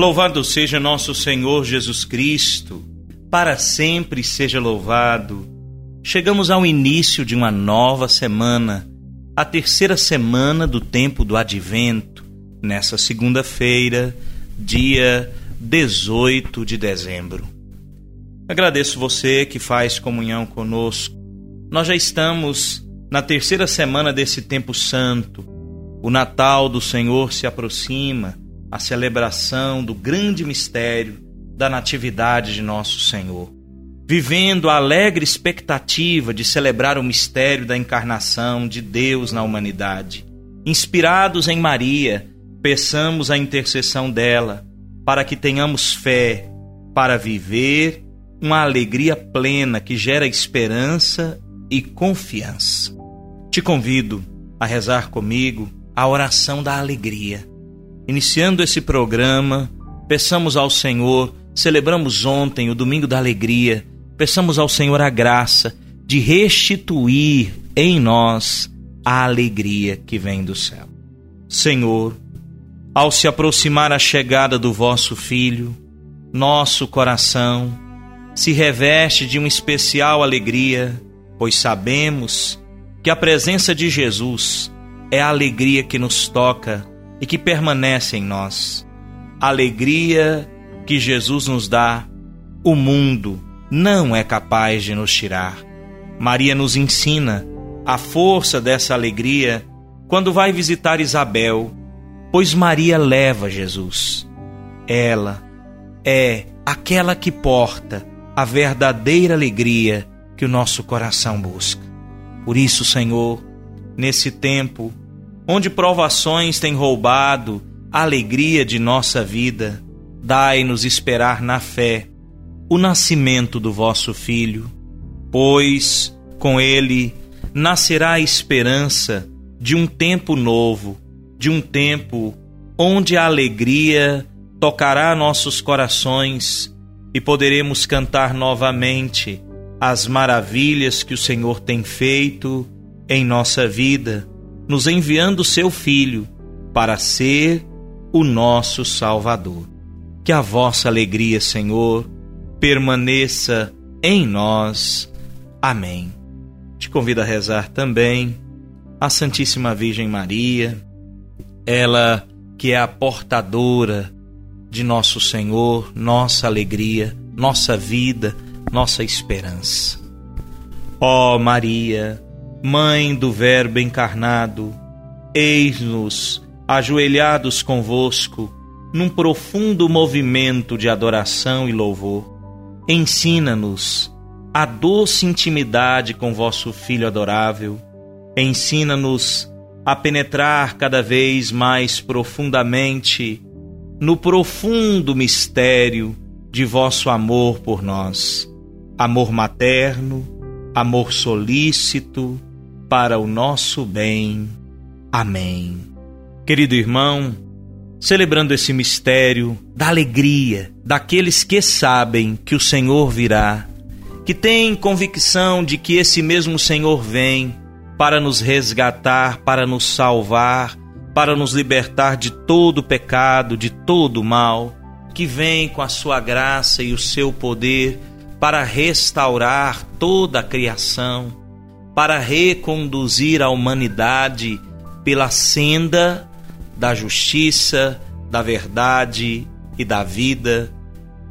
Louvado seja nosso Senhor Jesus Cristo, para sempre seja louvado. Chegamos ao início de uma nova semana, a terceira semana do tempo do advento, nessa segunda-feira, dia 18 de dezembro. Agradeço você que faz comunhão conosco. Nós já estamos na terceira semana desse tempo santo. O Natal do Senhor se aproxima a celebração do grande mistério da Natividade de Nosso Senhor. Vivendo a alegre expectativa de celebrar o mistério da encarnação de Deus na humanidade. Inspirados em Maria, peçamos a intercessão dela para que tenhamos fé para viver uma alegria plena que gera esperança e confiança. Te convido a rezar comigo a oração da alegria Iniciando esse programa, peçamos ao Senhor, celebramos ontem o Domingo da Alegria, peçamos ao Senhor a graça de restituir em nós a alegria que vem do céu. Senhor, ao se aproximar a chegada do vosso Filho, nosso coração se reveste de uma especial alegria, pois sabemos que a presença de Jesus é a alegria que nos toca e que permanece em nós. A alegria que Jesus nos dá, o mundo não é capaz de nos tirar. Maria nos ensina a força dessa alegria quando vai visitar Isabel, pois Maria leva Jesus. Ela é aquela que porta a verdadeira alegria que o nosso coração busca. Por isso, Senhor, nesse tempo onde provações têm roubado a alegria de nossa vida, dai-nos esperar na fé o nascimento do vosso Filho, pois com ele nascerá a esperança de um tempo novo, de um tempo onde a alegria tocará nossos corações e poderemos cantar novamente as maravilhas que o Senhor tem feito em nossa vida nos enviando seu Filho para ser o nosso Salvador. Que a vossa alegria, Senhor, permaneça em nós. Amém. Te convido a rezar também a Santíssima Virgem Maria, ela que é a portadora de nosso Senhor, nossa alegria, nossa vida, nossa esperança. Ó oh, Maria, Mãe do Verbo encarnado, eis-nos ajoelhados convosco num profundo movimento de adoração e louvor. Ensina-nos a doce intimidade com vosso Filho adorável. Ensina-nos a penetrar cada vez mais profundamente no profundo mistério de vosso amor por nós. Amor materno, amor solícito, para o nosso bem. Amém. Querido irmão, celebrando esse mistério da alegria daqueles que sabem que o Senhor virá, que têm convicção de que esse mesmo Senhor vem para nos resgatar, para nos salvar, para nos libertar de todo pecado, de todo mal, que vem com a sua graça e o seu poder para restaurar toda a criação para reconduzir a humanidade pela senda da justiça, da verdade e da vida,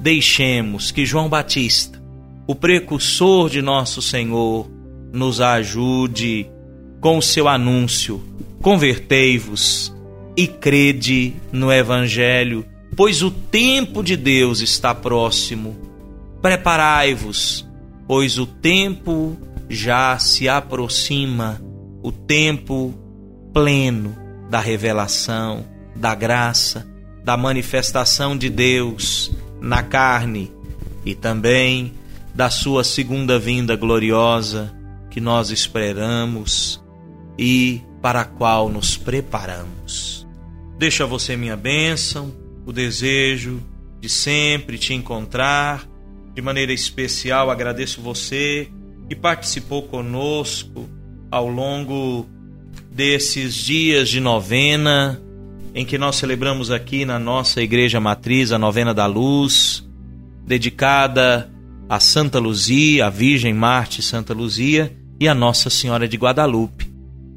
deixemos que João Batista, o precursor de nosso Senhor, nos ajude com o seu anúncio: convertei-vos e crede no Evangelho, pois o tempo de Deus está próximo. Preparai-vos, pois o tempo já se aproxima o tempo pleno da revelação, da graça, da manifestação de Deus na carne e também da sua segunda vinda gloriosa que nós esperamos e para a qual nos preparamos. Deixa você minha bênção, o desejo de sempre te encontrar. De maneira especial, agradeço você que participou conosco ao longo desses dias de novena, em que nós celebramos aqui na nossa igreja matriz a novena da luz, dedicada a Santa Luzia, a Virgem Marte Santa Luzia e a Nossa Senhora de Guadalupe.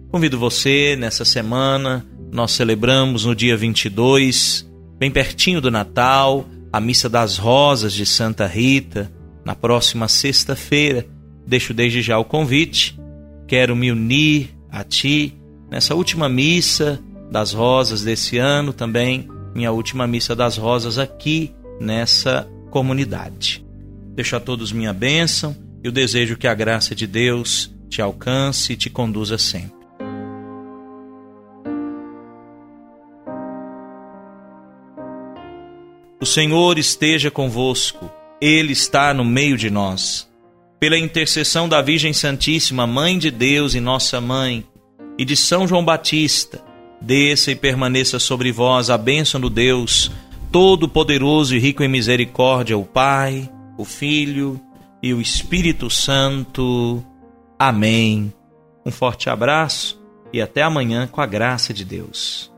Convido você nessa semana, nós celebramos no dia 22, bem pertinho do Natal, a Missa das Rosas de Santa Rita, na próxima sexta-feira. Deixo desde já o convite. Quero me unir a ti nessa última missa das rosas desse ano, também minha última missa das rosas aqui nessa comunidade. Deixo a todos minha bênção e o desejo que a graça de Deus te alcance e te conduza sempre. O Senhor esteja convosco, Ele está no meio de nós. Pela intercessão da Virgem Santíssima, Mãe de Deus e Nossa Mãe, e de São João Batista, desça e permaneça sobre vós a bênção do Deus, Todo-Poderoso e rico em misericórdia, o Pai, o Filho e o Espírito Santo. Amém. Um forte abraço e até amanhã com a graça de Deus.